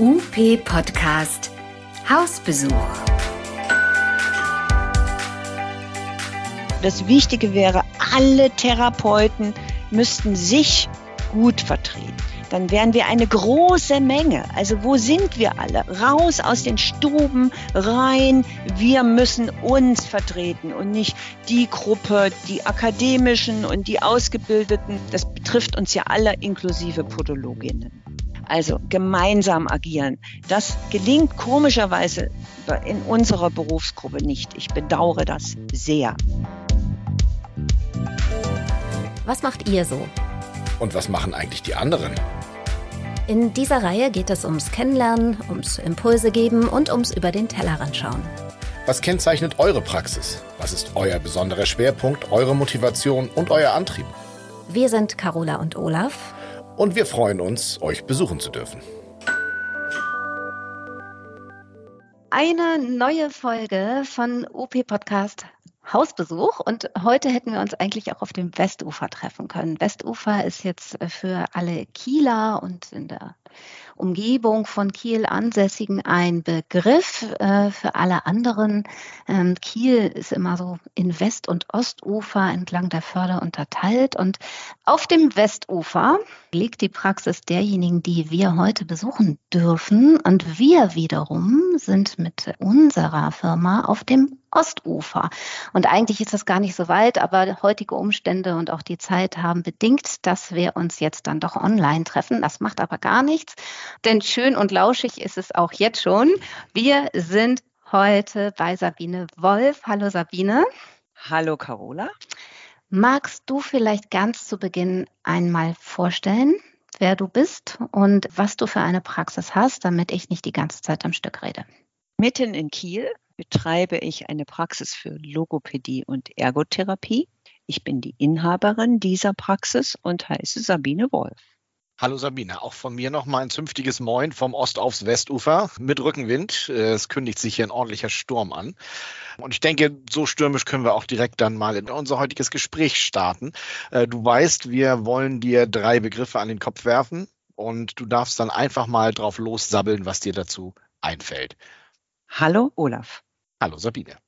UP Podcast Hausbesuch. Das Wichtige wäre, alle Therapeuten müssten sich gut vertreten. Dann wären wir eine große Menge. Also wo sind wir alle? Raus aus den Stuben, rein. Wir müssen uns vertreten und nicht die Gruppe, die Akademischen und die Ausgebildeten. Das betrifft uns ja alle inklusive Podologinnen. Also gemeinsam agieren. Das gelingt komischerweise in unserer Berufsgruppe nicht. Ich bedauere das sehr. Was macht ihr so? Und was machen eigentlich die anderen? In dieser Reihe geht es ums Kennenlernen, ums Impulse geben und ums über den Tellerrand schauen. Was kennzeichnet eure Praxis? Was ist euer besonderer Schwerpunkt, eure Motivation und euer Antrieb? Wir sind Carola und Olaf. Und wir freuen uns, euch besuchen zu dürfen. Eine neue Folge von OP Podcast Hausbesuch und heute hätten wir uns eigentlich auch auf dem Westufer treffen können. Westufer ist jetzt für alle Kieler und in der Umgebung von Kiel Ansässigen ein Begriff. Äh, für alle anderen, ähm, Kiel ist immer so in West- und Ostufer entlang der Förder unterteilt. Und auf dem Westufer liegt die Praxis derjenigen, die wir heute besuchen dürfen. Und wir wiederum sind mit unserer Firma auf dem Ostufer. Und eigentlich ist das gar nicht so weit, aber heutige Umstände und auch die Zeit haben bedingt, dass wir uns jetzt dann doch online treffen. Das macht aber gar nichts denn schön und lauschig ist es auch jetzt schon. Wir sind heute bei Sabine Wolf. Hallo Sabine. Hallo Carola. Magst du vielleicht ganz zu Beginn einmal vorstellen, wer du bist und was du für eine Praxis hast, damit ich nicht die ganze Zeit am Stück rede? Mitten in Kiel betreibe ich eine Praxis für Logopädie und Ergotherapie. Ich bin die Inhaberin dieser Praxis und heiße Sabine Wolf. Hallo Sabine, auch von mir noch mal ein zünftiges Moin vom Ost aufs Westufer mit Rückenwind. Es kündigt sich hier ein ordentlicher Sturm an. Und ich denke, so stürmisch können wir auch direkt dann mal in unser heutiges Gespräch starten. Äh, du weißt, wir wollen dir drei Begriffe an den Kopf werfen und du darfst dann einfach mal drauf lossabbeln, was dir dazu einfällt. Hallo Olaf. Hallo Sabine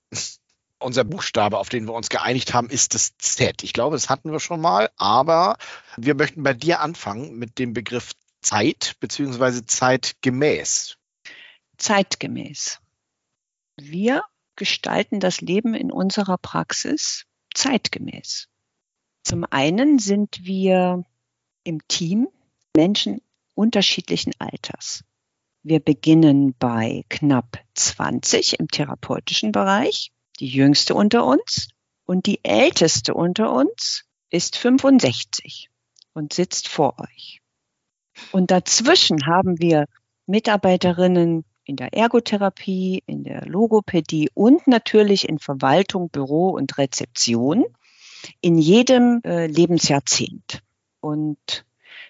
unser Buchstabe, auf den wir uns geeinigt haben, ist das Z. Ich glaube, das hatten wir schon mal, aber wir möchten bei dir anfangen mit dem Begriff Zeit beziehungsweise zeitgemäß. Zeitgemäß. Wir gestalten das Leben in unserer Praxis zeitgemäß. Zum einen sind wir im Team Menschen unterschiedlichen Alters. Wir beginnen bei knapp 20 im therapeutischen Bereich die jüngste unter uns und die älteste unter uns ist 65 und sitzt vor euch. Und dazwischen haben wir Mitarbeiterinnen in der Ergotherapie, in der Logopädie und natürlich in Verwaltung, Büro und Rezeption in jedem äh, Lebensjahrzehnt. Und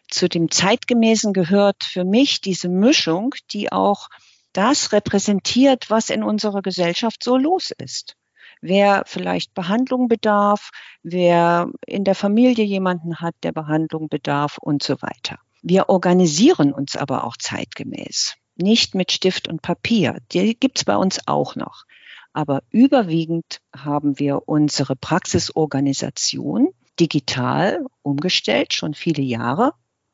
zu dem zeitgemäßen gehört für mich diese Mischung, die auch das repräsentiert, was in unserer Gesellschaft so los ist wer vielleicht Behandlung bedarf, wer in der Familie jemanden hat, der Behandlung bedarf und so weiter. Wir organisieren uns aber auch zeitgemäß, nicht mit Stift und Papier. Die gibt's bei uns auch noch. Aber überwiegend haben wir unsere Praxisorganisation digital umgestellt, schon viele Jahre.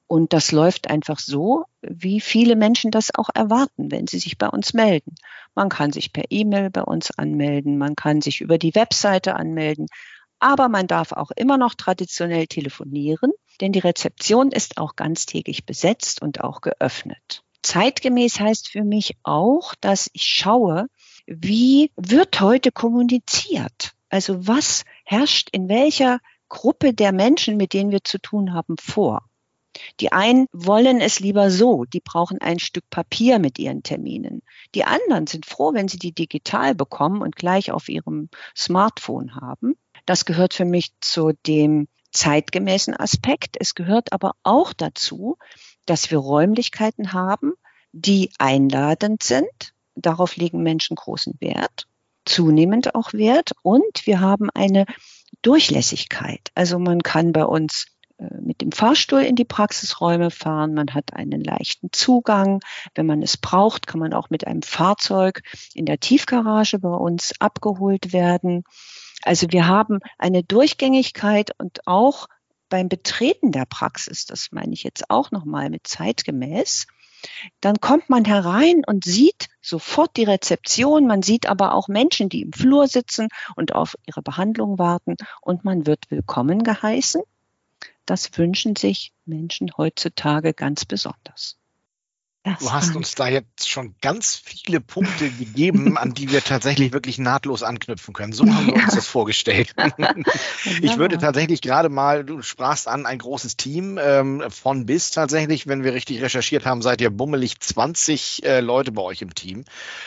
Und das läuft einfach so, wie viele Menschen das auch erwarten, wenn sie sich bei uns melden. Man kann sich per E-Mail bei uns anmelden, man kann sich über die Webseite anmelden, aber man darf auch immer noch traditionell telefonieren, denn die Rezeption ist auch ganztägig besetzt und auch geöffnet. Zeitgemäß heißt für mich auch, dass ich schaue, wie wird heute kommuniziert? Also was herrscht in welcher Gruppe der Menschen, mit denen wir zu tun haben, vor? Die einen wollen es lieber so, die brauchen ein Stück Papier mit ihren Terminen. Die anderen sind froh, wenn sie die digital bekommen und gleich auf ihrem Smartphone haben. Das gehört für mich zu dem zeitgemäßen Aspekt. Es gehört aber auch dazu, dass wir Räumlichkeiten haben, die einladend sind. Darauf legen Menschen großen Wert, zunehmend auch Wert. Und wir haben eine Durchlässigkeit. Also man kann bei uns mit dem Fahrstuhl in die Praxisräume fahren. Man hat einen leichten Zugang. Wenn man es braucht, kann man auch mit einem Fahrzeug in der Tiefgarage bei uns abgeholt werden. Also wir haben eine Durchgängigkeit und auch beim Betreten der Praxis, das meine ich jetzt auch nochmal mit zeitgemäß, dann kommt man herein und sieht sofort die Rezeption, man sieht aber auch Menschen, die im Flur sitzen und auf ihre Behandlung warten und man wird willkommen geheißen. Das wünschen sich Menschen heutzutage ganz besonders. Das du hast uns da jetzt schon ganz viele Punkte gegeben, an die wir tatsächlich wirklich nahtlos anknüpfen können. So haben wir ja. uns das vorgestellt. ich würde tatsächlich gerade mal, du sprachst an, ein großes Team ähm, von bis tatsächlich, wenn wir richtig recherchiert haben, seid ihr bummelig 20 äh, Leute bei euch im Team.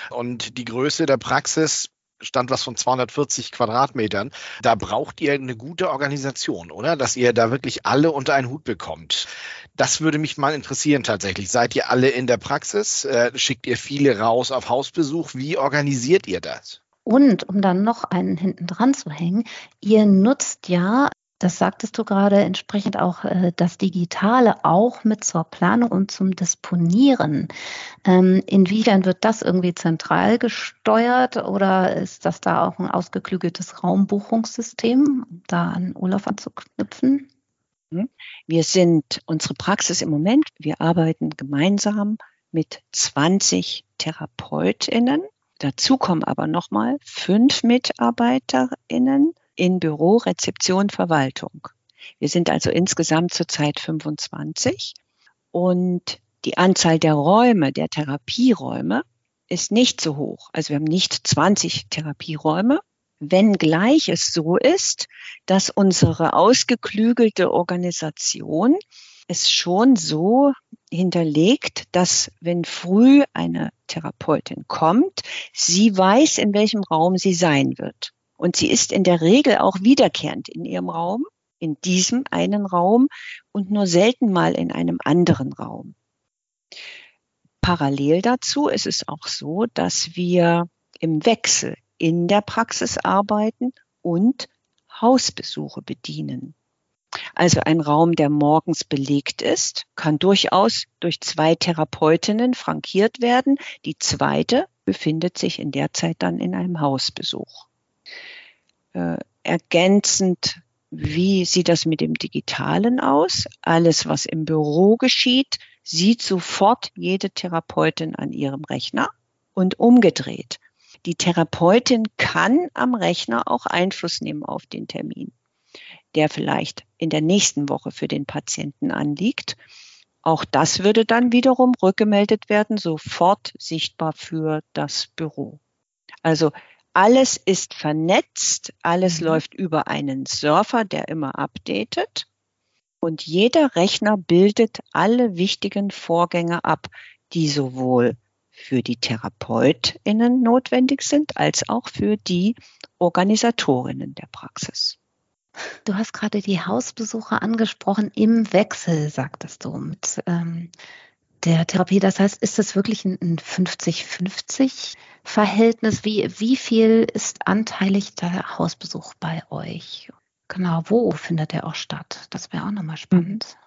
Und die Größe der Praxis stand was von 240 Quadratmetern. Da braucht ihr eine gute Organisation, oder? Dass ihr da wirklich alle unter einen Hut bekommt. Das würde mich mal interessieren tatsächlich. Seid ihr alle in der Praxis? Äh, schickt ihr viele raus auf Hausbesuch? Wie organisiert ihr das? Und um dann noch einen hinten dran zu hängen, ihr nutzt ja das sagtest du gerade entsprechend auch äh, das Digitale auch mit zur Planung und zum Disponieren. Ähm, inwiefern wird das irgendwie zentral gesteuert oder ist das da auch ein ausgeklügeltes Raumbuchungssystem, um da an Olaf anzuknüpfen? Mhm. Wir sind unsere Praxis im Moment, wir arbeiten gemeinsam mit 20 TherapeutInnen. Dazu kommen aber nochmal fünf MitarbeiterInnen in Büro, Rezeption, Verwaltung. Wir sind also insgesamt zurzeit 25 und die Anzahl der Räume, der Therapieräume, ist nicht so hoch. Also wir haben nicht 20 Therapieräume, wenngleich es so ist, dass unsere ausgeklügelte Organisation es schon so hinterlegt, dass wenn früh eine Therapeutin kommt, sie weiß, in welchem Raum sie sein wird. Und sie ist in der Regel auch wiederkehrend in ihrem Raum, in diesem einen Raum und nur selten mal in einem anderen Raum. Parallel dazu ist es auch so, dass wir im Wechsel in der Praxis arbeiten und Hausbesuche bedienen. Also ein Raum, der morgens belegt ist, kann durchaus durch zwei Therapeutinnen frankiert werden. Die zweite befindet sich in der Zeit dann in einem Hausbesuch äh, ergänzend, wie sieht das mit dem Digitalen aus? Alles, was im Büro geschieht, sieht sofort jede Therapeutin an ihrem Rechner und umgedreht. Die Therapeutin kann am Rechner auch Einfluss nehmen auf den Termin, der vielleicht in der nächsten Woche für den Patienten anliegt. Auch das würde dann wiederum rückgemeldet werden, sofort sichtbar für das Büro. Also alles ist vernetzt, alles mhm. läuft über einen Surfer, der immer updatet. Und jeder Rechner bildet alle wichtigen Vorgänge ab, die sowohl für die TherapeutInnen notwendig sind, als auch für die Organisatorinnen der Praxis. Du hast gerade die Hausbesucher angesprochen im Wechsel, sagtest du, mit ähm, der Therapie. Das heißt, ist das wirklich ein 50-50 Verhältnis? Wie, wie viel ist anteilig der Hausbesuch bei euch? Genau, wo findet der auch statt? Das wäre auch nochmal spannend.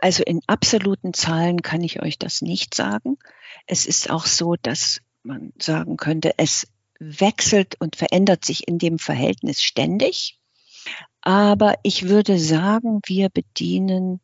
Also in absoluten Zahlen kann ich euch das nicht sagen. Es ist auch so, dass man sagen könnte, es wechselt und verändert sich in dem Verhältnis ständig. Aber ich würde sagen, wir bedienen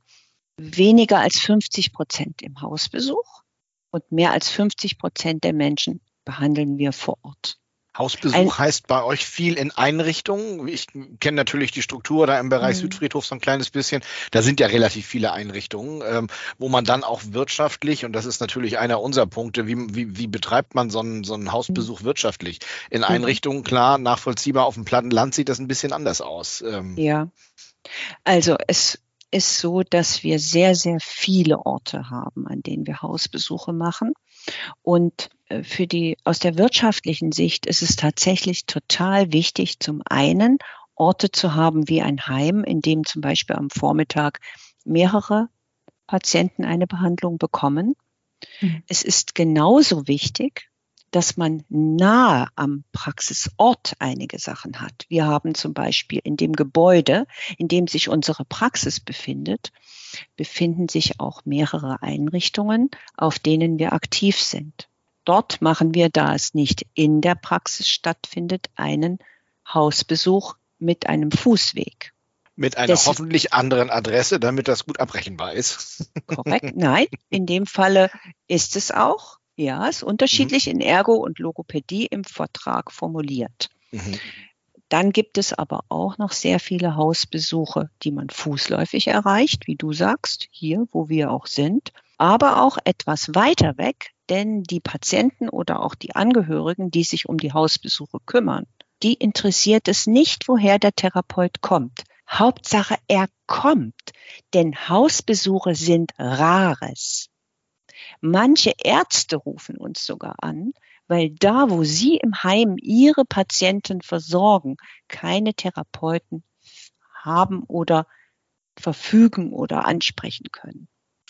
weniger als 50 Prozent im Hausbesuch und mehr als 50 Prozent der Menschen behandeln wir vor Ort. Hausbesuch ein, heißt bei euch viel in Einrichtungen. Ich kenne natürlich die Struktur da im Bereich mhm. Südfriedhof so ein kleines bisschen. Da sind ja relativ viele Einrichtungen, ähm, wo man dann auch wirtschaftlich, und das ist natürlich einer unserer Punkte, wie, wie, wie betreibt man so einen, so einen Hausbesuch mhm. wirtschaftlich? In mhm. Einrichtungen, klar, nachvollziehbar, auf dem platten Land sieht das ein bisschen anders aus. Ähm, ja. Also es ist so, dass wir sehr, sehr viele Orte haben, an denen wir Hausbesuche machen. Und äh, für die, aus der wirtschaftlichen Sicht ist es tatsächlich total wichtig, zum einen Orte zu haben wie ein Heim, in dem zum Beispiel am Vormittag mehrere Patienten eine Behandlung bekommen. Mhm. Es ist genauso wichtig, dass man nahe am Praxisort einige Sachen hat. Wir haben zum Beispiel in dem Gebäude, in dem sich unsere Praxis befindet, befinden sich auch mehrere Einrichtungen, auf denen wir aktiv sind. Dort machen wir, da es nicht in der Praxis stattfindet, einen Hausbesuch mit einem Fußweg. Mit einer das hoffentlich anderen Adresse, damit das gut abrechenbar ist. Korrekt. Nein, in dem Falle ist es auch. Ja, ist unterschiedlich mhm. in Ergo und Logopädie im Vertrag formuliert. Mhm. Dann gibt es aber auch noch sehr viele Hausbesuche, die man fußläufig erreicht, wie du sagst, hier, wo wir auch sind, aber auch etwas weiter weg, denn die Patienten oder auch die Angehörigen, die sich um die Hausbesuche kümmern, die interessiert es nicht, woher der Therapeut kommt. Hauptsache, er kommt, denn Hausbesuche sind rares. Manche Ärzte rufen uns sogar an, weil da, wo sie im Heim ihre Patienten versorgen, keine Therapeuten haben oder verfügen oder ansprechen können.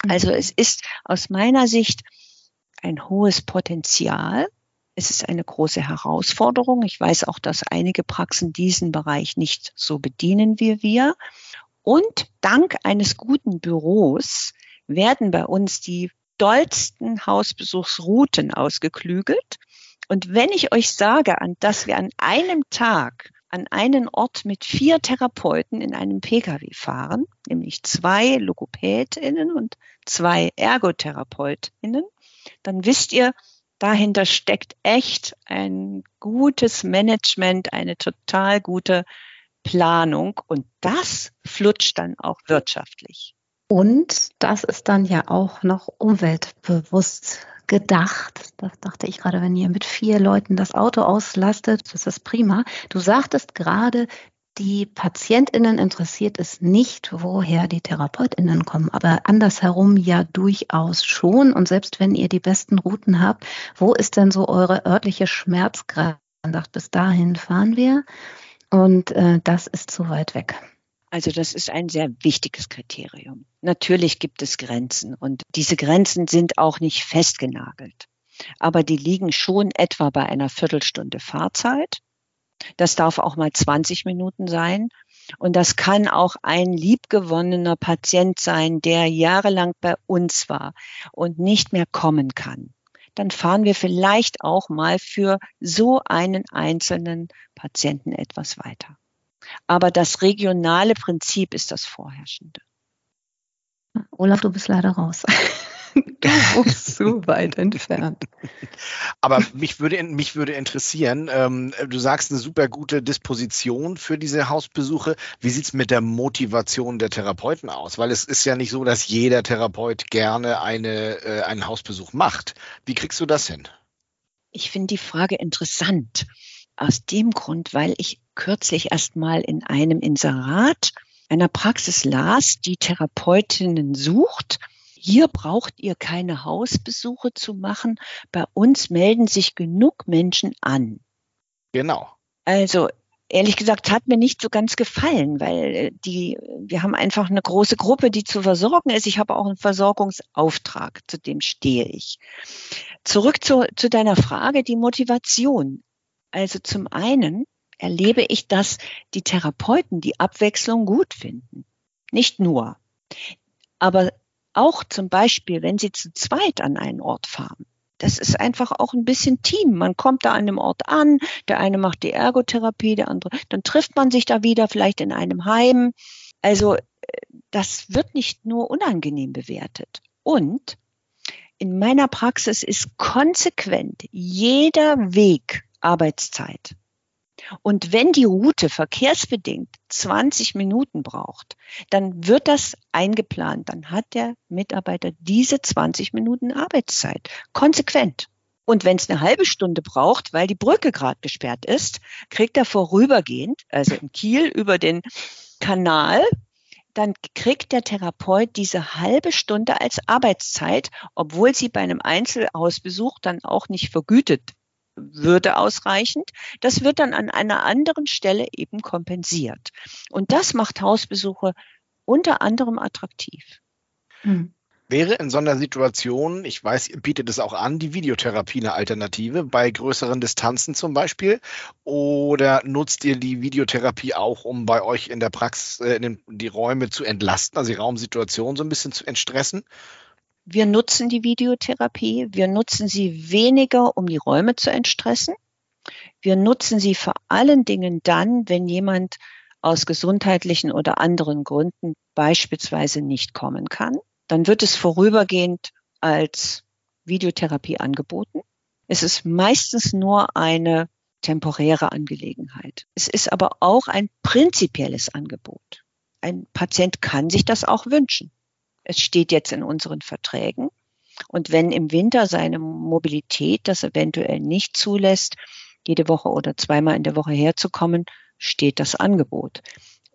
Also es ist aus meiner Sicht ein hohes Potenzial. Es ist eine große Herausforderung. Ich weiß auch, dass einige Praxen diesen Bereich nicht so bedienen wie wir. Und dank eines guten Büros werden bei uns die dollsten Hausbesuchsrouten ausgeklügelt. Und wenn ich euch sage, dass wir an einem Tag an einen Ort mit vier Therapeuten in einem Pkw fahren, nämlich zwei Logopädinnen und zwei Ergotherapeutinnen, dann wisst ihr, dahinter steckt echt ein gutes Management, eine total gute Planung und das flutscht dann auch wirtschaftlich. Und das ist dann ja auch noch umweltbewusst gedacht. Das dachte ich gerade, wenn ihr mit vier Leuten das Auto auslastet, das ist prima. Du sagtest gerade, die PatientInnen interessiert es nicht, woher die TherapeutInnen kommen, aber andersherum ja durchaus schon. Und selbst wenn ihr die besten Routen habt, wo ist denn so eure örtliche Schmerzgrenze? Bis dahin fahren wir und äh, das ist zu weit weg. Also das ist ein sehr wichtiges Kriterium. Natürlich gibt es Grenzen und diese Grenzen sind auch nicht festgenagelt. Aber die liegen schon etwa bei einer Viertelstunde Fahrzeit. Das darf auch mal 20 Minuten sein. Und das kann auch ein liebgewonnener Patient sein, der jahrelang bei uns war und nicht mehr kommen kann. Dann fahren wir vielleicht auch mal für so einen einzelnen Patienten etwas weiter. Aber das regionale Prinzip ist das vorherrschende. Olaf, du bist leider raus. Du wohnst so weit entfernt. Aber mich würde, mich würde interessieren, ähm, du sagst eine super gute Disposition für diese Hausbesuche. Wie sieht es mit der Motivation der Therapeuten aus? Weil es ist ja nicht so, dass jeder Therapeut gerne eine, äh, einen Hausbesuch macht. Wie kriegst du das hin? Ich finde die Frage interessant. Aus dem Grund, weil ich kürzlich erst mal in einem Inserat einer Praxis las, die Therapeutinnen sucht. Hier braucht ihr keine Hausbesuche zu machen. Bei uns melden sich genug Menschen an. Genau. Also ehrlich gesagt hat mir nicht so ganz gefallen, weil die, wir haben einfach eine große Gruppe, die zu versorgen ist. Ich habe auch einen Versorgungsauftrag, zu dem stehe ich. Zurück zu, zu deiner Frage, die Motivation. Also zum einen erlebe ich, dass die Therapeuten die Abwechslung gut finden. Nicht nur. Aber auch zum Beispiel, wenn sie zu zweit an einen Ort fahren. Das ist einfach auch ein bisschen Team. Man kommt da an einem Ort an, der eine macht die Ergotherapie, der andere, dann trifft man sich da wieder, vielleicht in einem Heim. Also das wird nicht nur unangenehm bewertet. Und in meiner Praxis ist konsequent jeder Weg Arbeitszeit. Und wenn die Route verkehrsbedingt 20 Minuten braucht, dann wird das eingeplant. Dann hat der Mitarbeiter diese 20 Minuten Arbeitszeit. Konsequent. Und wenn es eine halbe Stunde braucht, weil die Brücke gerade gesperrt ist, kriegt er vorübergehend, also in Kiel über den Kanal, dann kriegt der Therapeut diese halbe Stunde als Arbeitszeit, obwohl sie bei einem Einzelhausbesuch dann auch nicht vergütet würde ausreichend. Das wird dann an einer anderen Stelle eben kompensiert. Und das macht Hausbesuche unter anderem attraktiv. Hm. Wäre in so einer Situation, ich weiß, ihr bietet es auch an, die Videotherapie eine Alternative bei größeren Distanzen zum Beispiel? Oder nutzt ihr die Videotherapie auch, um bei euch in der Praxis äh, in den, die Räume zu entlasten, also die Raumsituation so ein bisschen zu entstressen? Wir nutzen die Videotherapie. Wir nutzen sie weniger, um die Räume zu entstressen. Wir nutzen sie vor allen Dingen dann, wenn jemand aus gesundheitlichen oder anderen Gründen beispielsweise nicht kommen kann. Dann wird es vorübergehend als Videotherapie angeboten. Es ist meistens nur eine temporäre Angelegenheit. Es ist aber auch ein prinzipielles Angebot. Ein Patient kann sich das auch wünschen. Es steht jetzt in unseren Verträgen. Und wenn im Winter seine Mobilität das eventuell nicht zulässt, jede Woche oder zweimal in der Woche herzukommen, steht das Angebot.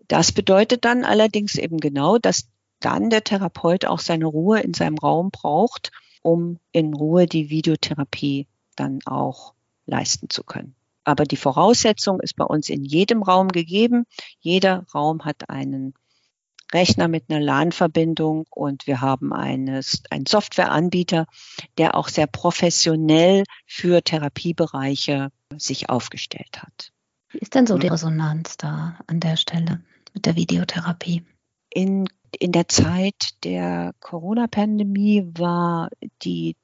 Das bedeutet dann allerdings eben genau, dass dann der Therapeut auch seine Ruhe in seinem Raum braucht, um in Ruhe die Videotherapie dann auch leisten zu können. Aber die Voraussetzung ist bei uns in jedem Raum gegeben. Jeder Raum hat einen Rechner mit einer LAN-Verbindung und wir haben eines, einen Softwareanbieter, der auch sehr professionell für Therapiebereiche sich aufgestellt hat. Wie ist denn so die Resonanz da an der Stelle mit der Videotherapie? In, in der Zeit der Corona-Pandemie war die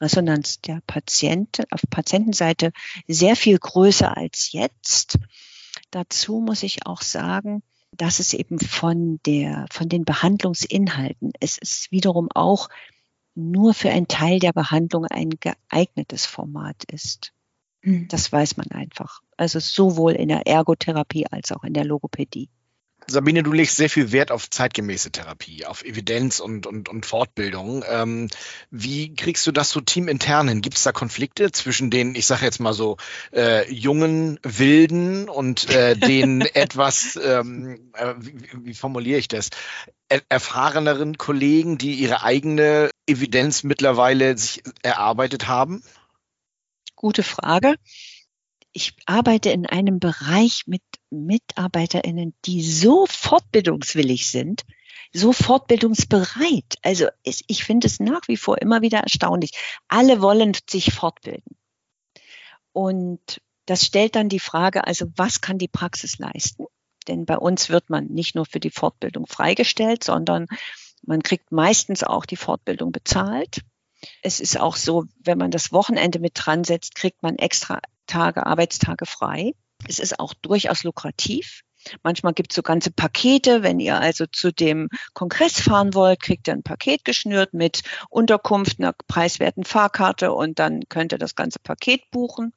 Resonanz der Patienten auf Patientenseite sehr viel größer als jetzt. Dazu muss ich auch sagen, dass es eben von der, von den Behandlungsinhalten, es ist wiederum auch nur für einen Teil der Behandlung ein geeignetes Format ist. Hm. Das weiß man einfach. Also sowohl in der Ergotherapie als auch in der Logopädie. Sabine, du legst sehr viel Wert auf zeitgemäße Therapie, auf Evidenz und, und, und Fortbildung. Ähm, wie kriegst du das so teamintern hin? Gibt es da Konflikte zwischen den, ich sage jetzt mal so, äh, jungen Wilden und äh, den etwas, ähm, äh, wie, wie formuliere ich das, er erfahreneren Kollegen, die ihre eigene Evidenz mittlerweile sich erarbeitet haben? Gute Frage ich arbeite in einem Bereich mit MitarbeiterInnen, die so fortbildungswillig sind, so fortbildungsbereit. Also ich finde es nach wie vor immer wieder erstaunlich. Alle wollen sich fortbilden. Und das stellt dann die Frage, also was kann die Praxis leisten? Denn bei uns wird man nicht nur für die Fortbildung freigestellt, sondern man kriegt meistens auch die Fortbildung bezahlt. Es ist auch so, wenn man das Wochenende mit dran setzt, kriegt man extra Tage, Arbeitstage frei. Es ist auch durchaus lukrativ. Manchmal gibt es so ganze Pakete. Wenn ihr also zu dem Kongress fahren wollt, kriegt ihr ein Paket geschnürt mit Unterkunft, einer preiswerten Fahrkarte und dann könnt ihr das ganze Paket buchen.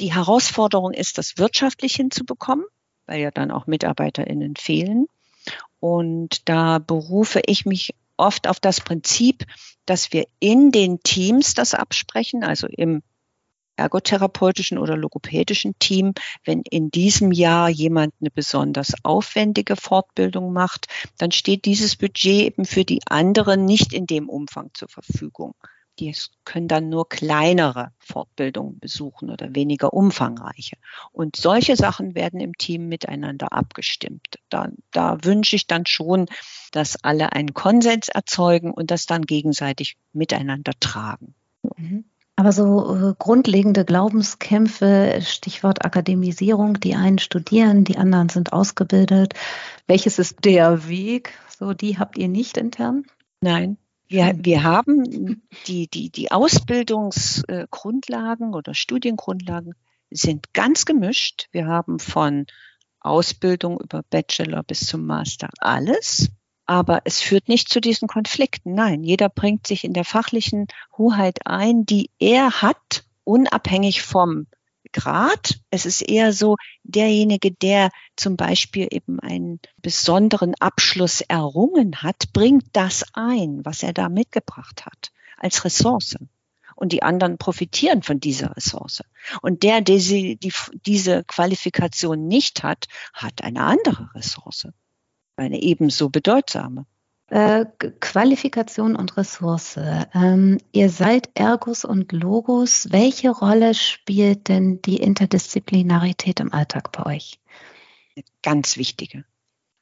Die Herausforderung ist, das wirtschaftlich hinzubekommen, weil ja dann auch MitarbeiterInnen fehlen. Und da berufe ich mich oft auf das Prinzip, dass wir in den Teams das absprechen, also im ergotherapeutischen oder logopädischen Team, wenn in diesem Jahr jemand eine besonders aufwendige Fortbildung macht, dann steht dieses Budget eben für die anderen nicht in dem Umfang zur Verfügung. Die können dann nur kleinere Fortbildungen besuchen oder weniger umfangreiche. Und solche Sachen werden im Team miteinander abgestimmt. Da, da wünsche ich dann schon, dass alle einen Konsens erzeugen und das dann gegenseitig miteinander tragen. Mhm. Aber so äh, grundlegende Glaubenskämpfe, Stichwort Akademisierung, die einen studieren, die anderen sind ausgebildet. Welches ist der Weg? So, die habt ihr nicht intern? Nein. Wir, wir haben die, die, die Ausbildungsgrundlagen oder Studiengrundlagen sind ganz gemischt. Wir haben von Ausbildung über Bachelor bis zum Master alles. Aber es führt nicht zu diesen Konflikten. Nein, jeder bringt sich in der fachlichen Hoheit ein, die er hat, unabhängig vom Grad. Es ist eher so, derjenige, der zum Beispiel eben einen besonderen Abschluss errungen hat, bringt das ein, was er da mitgebracht hat, als Ressource. Und die anderen profitieren von dieser Ressource. Und der, der sie, die, diese Qualifikation nicht hat, hat eine andere Ressource eine ebenso bedeutsame. Äh, Qualifikation und Ressource. Ähm, ihr seid Ergus und Logos. Welche Rolle spielt denn die Interdisziplinarität im Alltag bei euch? Eine ganz wichtige.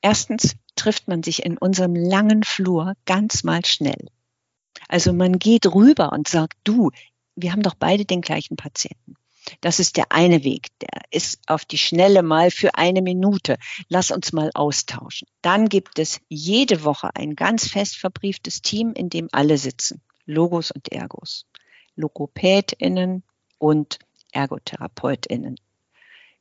Erstens trifft man sich in unserem langen Flur ganz mal schnell. Also man geht rüber und sagt, du, wir haben doch beide den gleichen Patienten. Das ist der eine Weg. Der ist auf die Schnelle mal für eine Minute. Lass uns mal austauschen. Dann gibt es jede Woche ein ganz fest verbrieftes Team, in dem alle sitzen. Logos und Ergos. LogopädInnen und ErgotherapeutInnen.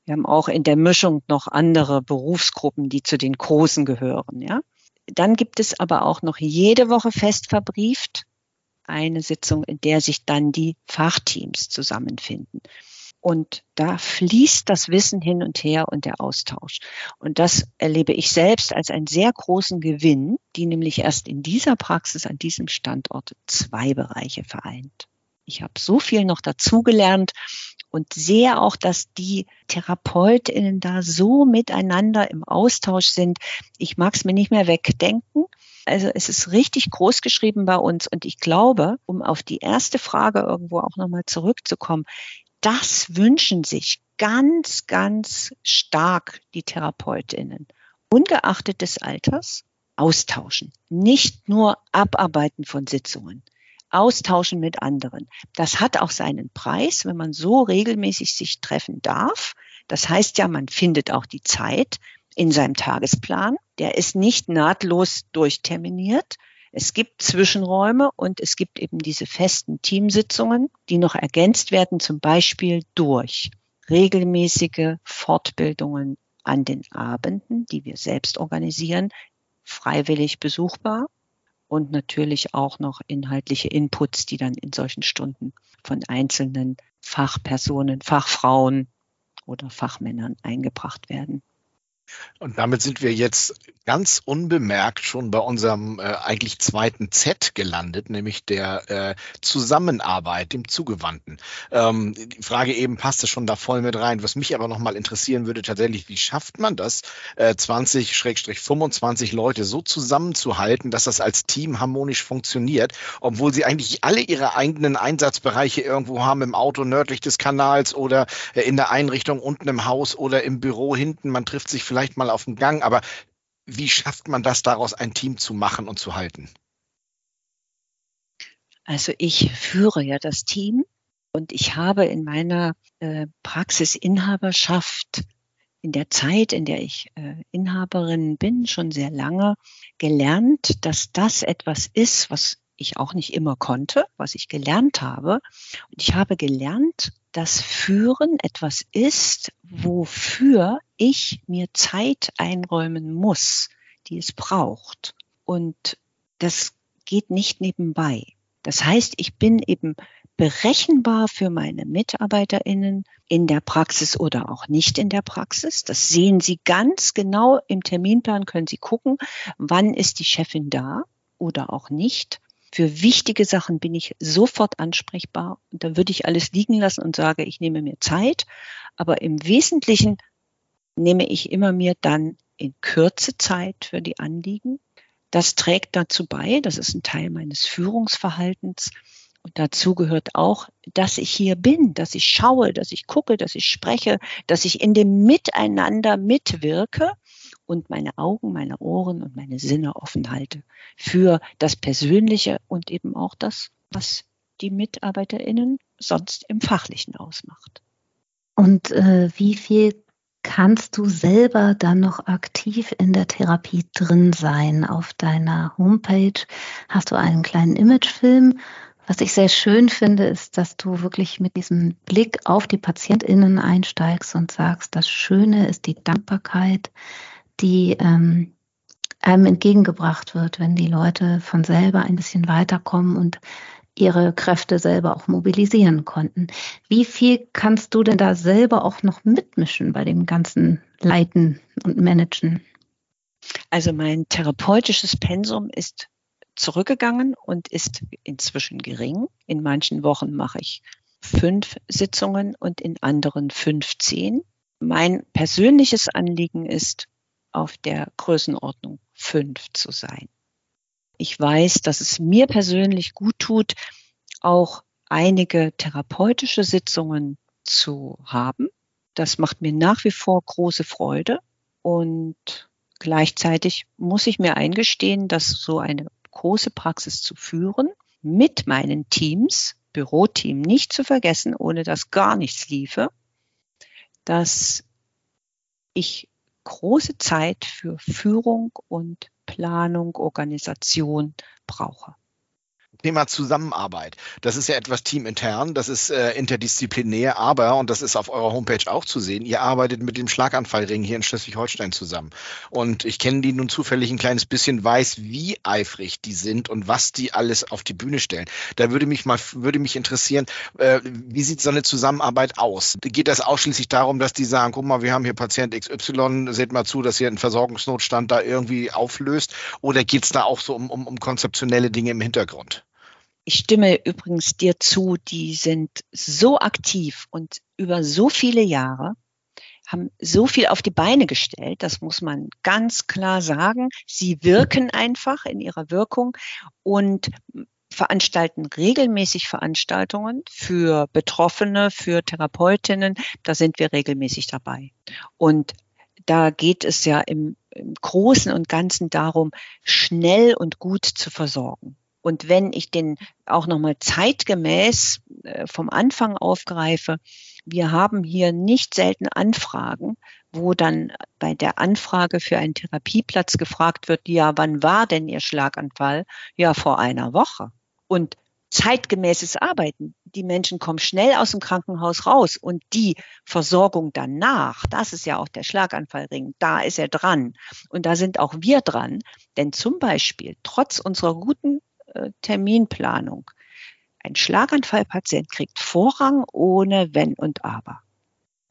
Wir haben auch in der Mischung noch andere Berufsgruppen, die zu den Großen gehören, ja. Dann gibt es aber auch noch jede Woche fest verbrieft eine Sitzung, in der sich dann die Fachteams zusammenfinden. Und da fließt das Wissen hin und her und der Austausch. Und das erlebe ich selbst als einen sehr großen Gewinn, die nämlich erst in dieser Praxis an diesem Standort zwei Bereiche vereint. Ich habe so viel noch dazugelernt und sehe auch, dass die Therapeutinnen da so miteinander im Austausch sind. Ich mag es mir nicht mehr wegdenken. Also es ist richtig groß geschrieben bei uns und ich glaube, um auf die erste Frage irgendwo auch nochmal zurückzukommen, das wünschen sich ganz, ganz stark die Therapeutinnen, ungeachtet des Alters, austauschen, nicht nur abarbeiten von Sitzungen, austauschen mit anderen. Das hat auch seinen Preis, wenn man so regelmäßig sich treffen darf. Das heißt ja, man findet auch die Zeit in seinem Tagesplan. Der ist nicht nahtlos durchterminiert, es gibt Zwischenräume und es gibt eben diese festen Teamsitzungen, die noch ergänzt werden, zum Beispiel durch regelmäßige Fortbildungen an den Abenden, die wir selbst organisieren, freiwillig besuchbar und natürlich auch noch inhaltliche Inputs, die dann in solchen Stunden von einzelnen Fachpersonen, Fachfrauen oder Fachmännern eingebracht werden. Und damit sind wir jetzt ganz unbemerkt schon bei unserem äh, eigentlich zweiten Z gelandet, nämlich der äh, Zusammenarbeit, dem Zugewandten. Ähm, die Frage eben passte schon da voll mit rein. Was mich aber nochmal interessieren würde, tatsächlich, wie schafft man das, äh, 20-25 Leute so zusammenzuhalten, dass das als Team harmonisch funktioniert, obwohl sie eigentlich alle ihre eigenen Einsatzbereiche irgendwo haben, im Auto nördlich des Kanals oder äh, in der Einrichtung unten im Haus oder im Büro hinten. Man trifft sich vielleicht mal auf dem Gang, aber wie schafft man das daraus, ein Team zu machen und zu halten? Also ich führe ja das Team und ich habe in meiner äh, Praxisinhaberschaft in der Zeit, in der ich äh, Inhaberin bin, schon sehr lange gelernt, dass das etwas ist, was ich auch nicht immer konnte, was ich gelernt habe. Und ich habe gelernt, dass Führen etwas ist, wofür ich mir Zeit einräumen muss, die es braucht. Und das geht nicht nebenbei. Das heißt, ich bin eben berechenbar für meine Mitarbeiterinnen in der Praxis oder auch nicht in der Praxis. Das sehen Sie ganz genau im Terminplan, können Sie gucken, wann ist die Chefin da oder auch nicht. Für wichtige Sachen bin ich sofort ansprechbar und da würde ich alles liegen lassen und sage, ich nehme mir Zeit. Aber im Wesentlichen nehme ich immer mir dann in Kürze Zeit für die Anliegen. Das trägt dazu bei, das ist ein Teil meines Führungsverhaltens. Und dazu gehört auch, dass ich hier bin, dass ich schaue, dass ich gucke, dass ich spreche, dass ich in dem Miteinander mitwirke und meine Augen, meine Ohren und meine Sinne offen halte für das Persönliche und eben auch das, was die MitarbeiterInnen sonst im Fachlichen ausmacht. Und äh, wie viel kannst du selber dann noch aktiv in der Therapie drin sein? Auf deiner Homepage hast du einen kleinen Imagefilm. Was ich sehr schön finde, ist, dass du wirklich mit diesem Blick auf die PatientInnen einsteigst und sagst, das Schöne ist die Dankbarkeit, die ähm, einem entgegengebracht wird, wenn die Leute von selber ein bisschen weiterkommen und ihre Kräfte selber auch mobilisieren konnten. Wie viel kannst du denn da selber auch noch mitmischen bei dem ganzen Leiten und Managen? Also mein therapeutisches Pensum ist zurückgegangen und ist inzwischen gering. In manchen Wochen mache ich fünf Sitzungen und in anderen 15. Mein persönliches Anliegen ist, auf der Größenordnung fünf zu sein. Ich weiß, dass es mir persönlich gut tut, auch einige therapeutische Sitzungen zu haben. Das macht mir nach wie vor große Freude. Und gleichzeitig muss ich mir eingestehen, dass so eine große Praxis zu führen mit meinen Teams, Büroteam nicht zu vergessen, ohne dass gar nichts liefe, dass ich große Zeit für Führung und Planung, Organisation brauche. Thema Zusammenarbeit. Das ist ja etwas teamintern, das ist äh, interdisziplinär, aber, und das ist auf eurer Homepage auch zu sehen, ihr arbeitet mit dem Schlaganfallring hier in Schleswig-Holstein zusammen. Und ich kenne die nun zufällig ein kleines bisschen, weiß, wie eifrig die sind und was die alles auf die Bühne stellen. Da würde mich mal, würde mich interessieren, äh, wie sieht so eine Zusammenarbeit aus? Geht das ausschließlich darum, dass die sagen, guck mal, wir haben hier Patient XY, seht mal zu, dass ihr einen Versorgungsnotstand da irgendwie auflöst? Oder geht es da auch so um, um, um konzeptionelle Dinge im Hintergrund? Ich stimme übrigens dir zu, die sind so aktiv und über so viele Jahre haben so viel auf die Beine gestellt, das muss man ganz klar sagen. Sie wirken einfach in ihrer Wirkung und veranstalten regelmäßig Veranstaltungen für Betroffene, für Therapeutinnen. Da sind wir regelmäßig dabei. Und da geht es ja im, im Großen und Ganzen darum, schnell und gut zu versorgen. Und wenn ich den auch nochmal zeitgemäß äh, vom Anfang aufgreife, wir haben hier nicht selten Anfragen, wo dann bei der Anfrage für einen Therapieplatz gefragt wird, ja, wann war denn Ihr Schlaganfall? Ja, vor einer Woche. Und zeitgemäßes Arbeiten. Die Menschen kommen schnell aus dem Krankenhaus raus und die Versorgung danach, das ist ja auch der Schlaganfallring, da ist er dran. Und da sind auch wir dran. Denn zum Beispiel, trotz unserer guten Terminplanung. Ein Schlaganfallpatient kriegt Vorrang ohne Wenn und Aber.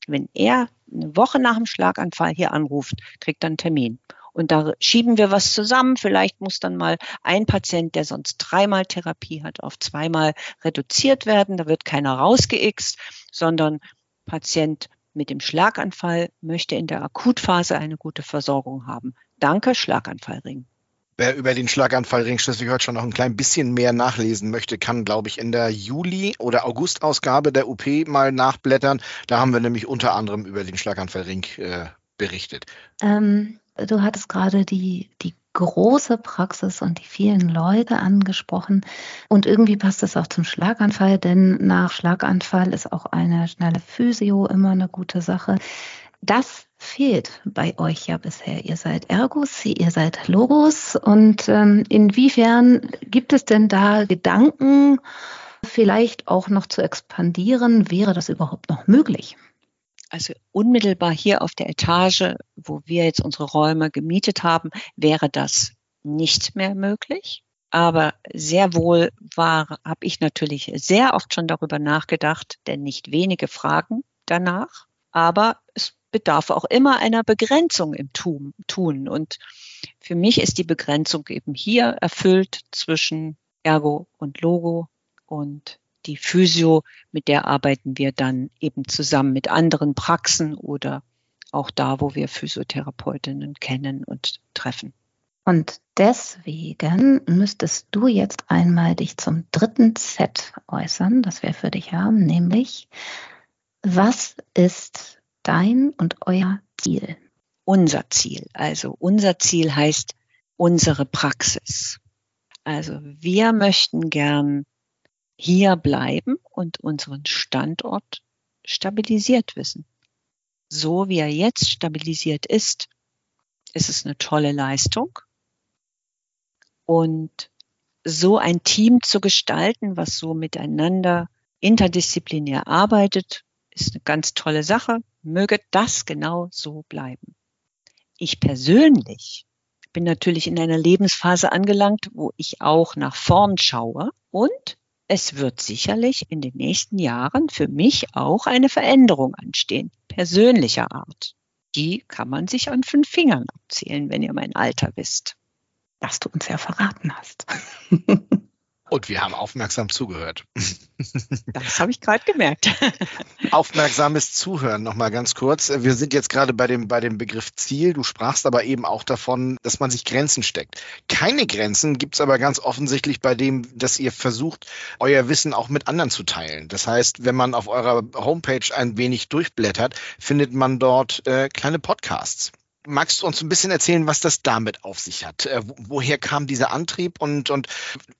Wenn er eine Woche nach dem Schlaganfall hier anruft, kriegt er einen Termin. Und da schieben wir was zusammen. Vielleicht muss dann mal ein Patient, der sonst dreimal Therapie hat, auf zweimal reduziert werden. Da wird keiner rausgeixt, sondern Patient mit dem Schlaganfall möchte in der Akutphase eine gute Versorgung haben. Danke, Schlaganfallring. Wer über den Schlaganfallring Schleswig-Holstein noch ein klein bisschen mehr nachlesen möchte, kann, glaube ich, in der Juli- oder August-Ausgabe der UP mal nachblättern. Da haben wir nämlich unter anderem über den Schlaganfallring äh, berichtet. Ähm, du hattest gerade die, die große Praxis und die vielen Leute angesprochen. Und irgendwie passt das auch zum Schlaganfall, denn nach Schlaganfall ist auch eine schnelle Physio immer eine gute Sache. Das fehlt bei euch ja bisher. Ihr seid Ergus, ihr seid Logos. Und ähm, inwiefern gibt es denn da Gedanken, vielleicht auch noch zu expandieren? Wäre das überhaupt noch möglich? Also unmittelbar hier auf der Etage, wo wir jetzt unsere Räume gemietet haben, wäre das nicht mehr möglich. Aber sehr wohl war, habe ich natürlich sehr oft schon darüber nachgedacht, denn nicht wenige Fragen danach. Aber es bedarf auch immer einer Begrenzung im Tun. Und für mich ist die Begrenzung eben hier erfüllt zwischen Ergo und Logo und die Physio, mit der arbeiten wir dann eben zusammen mit anderen Praxen oder auch da, wo wir Physiotherapeutinnen kennen und treffen. Und deswegen müsstest du jetzt einmal dich zum dritten Set äußern, das wir für dich haben, nämlich was ist dein und euer Ziel? Unser Ziel. Also unser Ziel heißt unsere Praxis. Also wir möchten gern hier bleiben und unseren Standort stabilisiert wissen. So wie er jetzt stabilisiert ist, ist es eine tolle Leistung. Und so ein Team zu gestalten, was so miteinander interdisziplinär arbeitet, ist eine ganz tolle Sache. Möge das genau so bleiben. Ich persönlich bin natürlich in einer Lebensphase angelangt, wo ich auch nach vorn schaue und es wird sicherlich in den nächsten Jahren für mich auch eine Veränderung anstehen, persönlicher Art. Die kann man sich an fünf Fingern abzählen, wenn ihr mein Alter wisst. Das du uns ja verraten hast. Und wir haben aufmerksam zugehört. Das habe ich gerade gemerkt. Aufmerksames Zuhören nochmal ganz kurz. Wir sind jetzt gerade bei dem, bei dem Begriff Ziel. Du sprachst aber eben auch davon, dass man sich Grenzen steckt. Keine Grenzen gibt es aber ganz offensichtlich bei dem, dass ihr versucht, euer Wissen auch mit anderen zu teilen. Das heißt, wenn man auf eurer Homepage ein wenig durchblättert, findet man dort äh, kleine Podcasts. Magst du uns ein bisschen erzählen, was das damit auf sich hat? Äh, woher kam dieser Antrieb und, und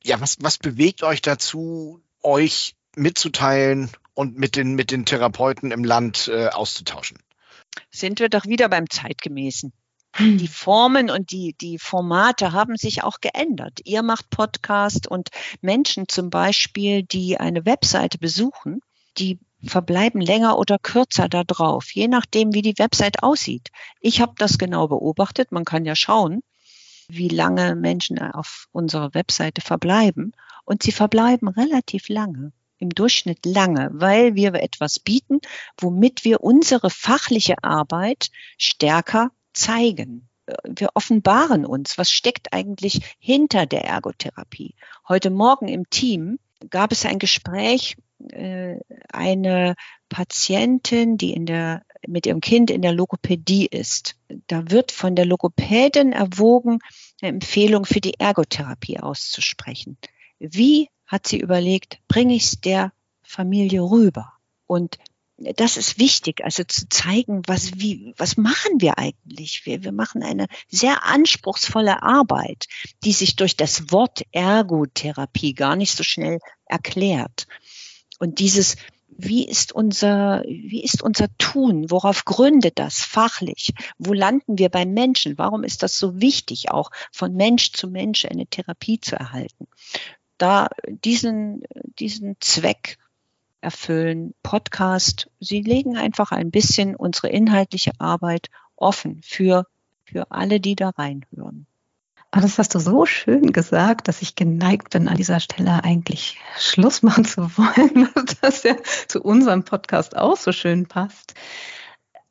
ja, was, was bewegt euch dazu, euch mitzuteilen und mit den, mit den Therapeuten im Land äh, auszutauschen? Sind wir doch wieder beim Zeitgemäßen. Die Formen und die, die Formate haben sich auch geändert. Ihr macht Podcast und Menschen zum Beispiel, die eine Webseite besuchen, die verbleiben länger oder kürzer da drauf, je nachdem, wie die Website aussieht. Ich habe das genau beobachtet. Man kann ja schauen, wie lange Menschen auf unserer Webseite verbleiben. Und sie verbleiben relativ lange, im Durchschnitt lange, weil wir etwas bieten, womit wir unsere fachliche Arbeit stärker zeigen. Wir offenbaren uns, was steckt eigentlich hinter der Ergotherapie. Heute Morgen im Team gab es ein Gespräch äh, eine Patientin, die in der, mit ihrem Kind in der Logopädie ist. Da wird von der Logopädin erwogen, eine Empfehlung für die Ergotherapie auszusprechen. Wie hat sie überlegt, bringe ich es der Familie rüber? Und das ist wichtig, also zu zeigen, was, wie, was machen wir eigentlich? Wir, wir machen eine sehr anspruchsvolle Arbeit, die sich durch das Wort Ergotherapie gar nicht so schnell erklärt. Und dieses, wie ist unser, wie ist unser Tun? Worauf gründet das fachlich? Wo landen wir beim Menschen? Warum ist das so wichtig, auch von Mensch zu Mensch eine Therapie zu erhalten? Da diesen, diesen Zweck erfüllen, Podcast, sie legen einfach ein bisschen unsere inhaltliche Arbeit offen für, für alle, die da reinhören. Aber das hast du so schön gesagt, dass ich geneigt bin, an dieser Stelle eigentlich Schluss machen zu wollen, dass ja zu unserem Podcast auch so schön passt.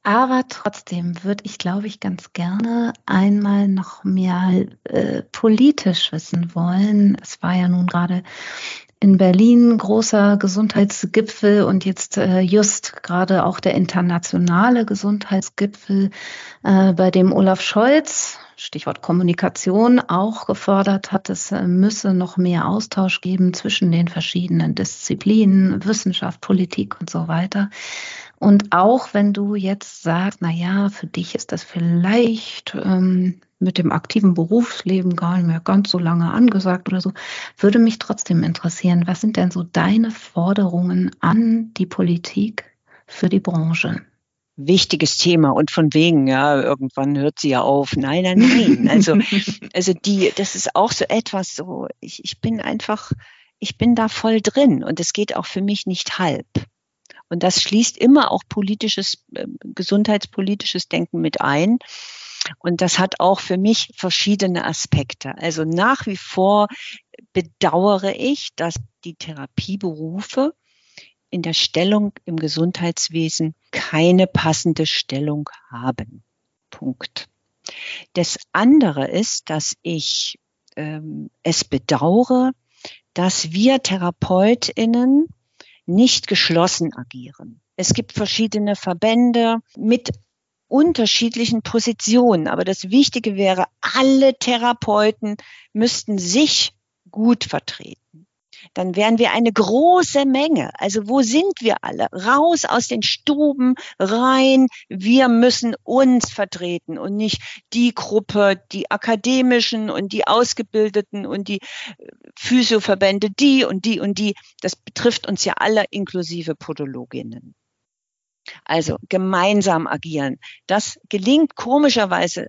Aber trotzdem würde ich, glaube ich, ganz gerne einmal noch mehr äh, politisch wissen wollen. Es war ja nun gerade in Berlin großer Gesundheitsgipfel und jetzt äh, just gerade auch der internationale Gesundheitsgipfel, äh, bei dem Olaf Scholz Stichwort Kommunikation auch gefordert hat, es äh, müsse noch mehr Austausch geben zwischen den verschiedenen Disziplinen, Wissenschaft, Politik und so weiter. Und auch wenn du jetzt sagst, na ja, für dich ist das vielleicht ähm, mit dem aktiven Berufsleben gar nicht mehr ganz so lange angesagt oder so, würde mich trotzdem interessieren, was sind denn so deine Forderungen an die Politik für die Branche? wichtiges Thema und von wegen, ja, irgendwann hört sie ja auf. Nein, nein, nein. Also, also die, das ist auch so etwas so, ich, ich bin einfach, ich bin da voll drin und es geht auch für mich nicht halb. Und das schließt immer auch politisches, äh, gesundheitspolitisches Denken mit ein. Und das hat auch für mich verschiedene Aspekte. Also nach wie vor bedauere ich, dass die Therapieberufe in der Stellung im Gesundheitswesen keine passende Stellung haben. Punkt. Das andere ist, dass ich ähm, es bedauere, dass wir Therapeutinnen nicht geschlossen agieren. Es gibt verschiedene Verbände mit unterschiedlichen Positionen, aber das Wichtige wäre, alle Therapeuten müssten sich gut vertreten dann wären wir eine große Menge. Also wo sind wir alle? Raus aus den Stuben, rein. Wir müssen uns vertreten und nicht die Gruppe, die akademischen und die Ausgebildeten und die äh, Physioverbände, die und die und die. Das betrifft uns ja alle inklusive Podologinnen. Also gemeinsam agieren. Das gelingt komischerweise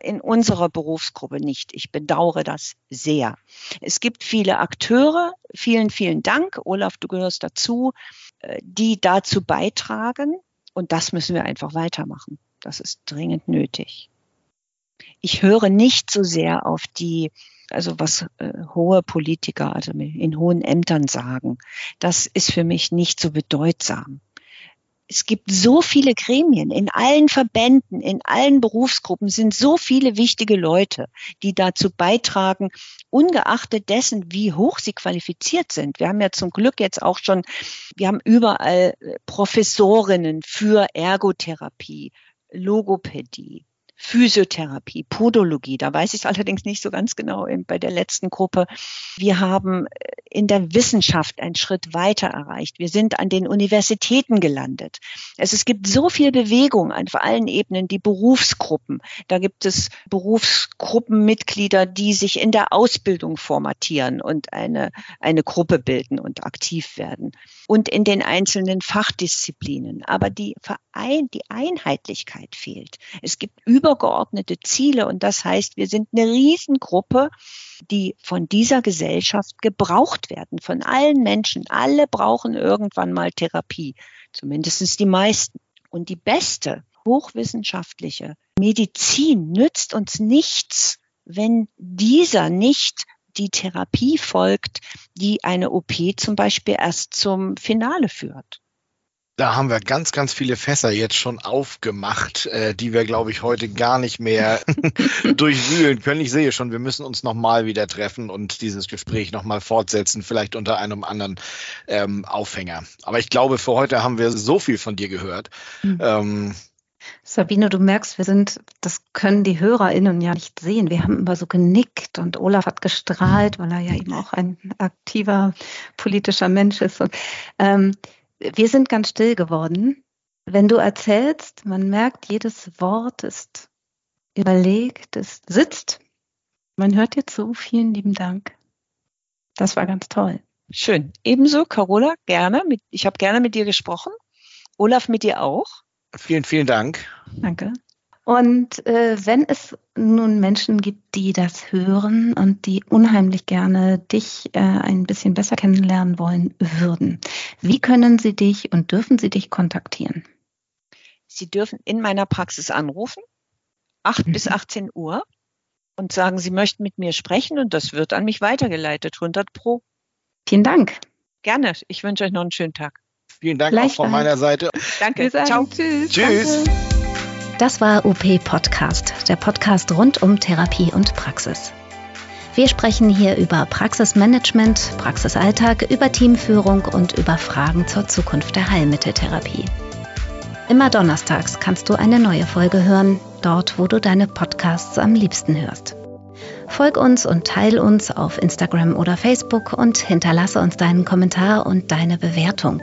in unserer Berufsgruppe nicht. Ich bedauere das sehr. Es gibt viele Akteure, vielen, vielen Dank, Olaf, du gehörst dazu, äh, die dazu beitragen. Und das müssen wir einfach weitermachen. Das ist dringend nötig. Ich höre nicht so sehr auf die, also was äh, hohe Politiker, also in hohen Ämtern sagen. Das ist für mich nicht so bedeutsam es gibt so viele Gremien in allen Verbänden, in allen Berufsgruppen sind so viele wichtige Leute, die dazu beitragen, ungeachtet dessen, wie hoch sie qualifiziert sind. Wir haben ja zum Glück jetzt auch schon, wir haben überall Professorinnen für Ergotherapie, Logopädie, Physiotherapie, Podologie. Da weiß ich es allerdings nicht so ganz genau bei der letzten Gruppe. Wir haben äh, in der Wissenschaft einen Schritt weiter erreicht. Wir sind an den Universitäten gelandet. Es, es gibt so viel Bewegung auf allen Ebenen, die Berufsgruppen. Da gibt es Berufsgruppenmitglieder, die sich in der Ausbildung formatieren und eine, eine Gruppe bilden und aktiv werden. Und in den einzelnen Fachdisziplinen. Aber die, Verein, die Einheitlichkeit fehlt. Es gibt über übergeordnete Ziele. Und das heißt, wir sind eine Riesengruppe, die von dieser Gesellschaft gebraucht werden, von allen Menschen. Alle brauchen irgendwann mal Therapie, zumindest die meisten. Und die beste hochwissenschaftliche Medizin nützt uns nichts, wenn dieser nicht die Therapie folgt, die eine OP zum Beispiel erst zum Finale führt. Da haben wir ganz, ganz viele Fässer jetzt schon aufgemacht, äh, die wir, glaube ich, heute gar nicht mehr durchwühlen können. Ich sehe schon, wir müssen uns nochmal wieder treffen und dieses Gespräch nochmal fortsetzen, vielleicht unter einem anderen ähm, Aufhänger. Aber ich glaube, für heute haben wir so viel von dir gehört. Mhm. Ähm, Sabine, du merkst, wir sind, das können die HörerInnen ja nicht sehen. Wir haben immer so genickt und Olaf hat gestrahlt, weil er ja eben auch ein aktiver politischer Mensch ist. Und, ähm, wir sind ganz still geworden. Wenn du erzählst, man merkt, jedes Wort ist überlegt, es sitzt. Man hört dir zu. Vielen lieben Dank. Das war ganz toll. Schön. Ebenso, Carola, gerne. ich habe gerne mit dir gesprochen. Olaf, mit dir auch. Vielen, vielen Dank. Danke. Und äh, wenn es nun Menschen gibt, die das hören und die unheimlich gerne dich äh, ein bisschen besser kennenlernen wollen würden, wie können sie dich und dürfen sie dich kontaktieren? Sie dürfen in meiner Praxis anrufen, 8 mhm. bis 18 Uhr, und sagen, sie möchten mit mir sprechen und das wird an mich weitergeleitet, 100 Pro. Vielen Dank. Gerne. Ich wünsche euch noch einen schönen Tag. Vielen Dank auch von meiner Seite. Danke. Ciao. Tschüss. Tschüss. Danke. Das war UP Podcast, der Podcast rund um Therapie und Praxis. Wir sprechen hier über Praxismanagement, Praxisalltag, über Teamführung und über Fragen zur Zukunft der Heilmitteltherapie. Immer donnerstags kannst du eine neue Folge hören, dort wo du deine Podcasts am liebsten hörst. Folg uns und teil uns auf Instagram oder Facebook und hinterlasse uns deinen Kommentar und deine Bewertung.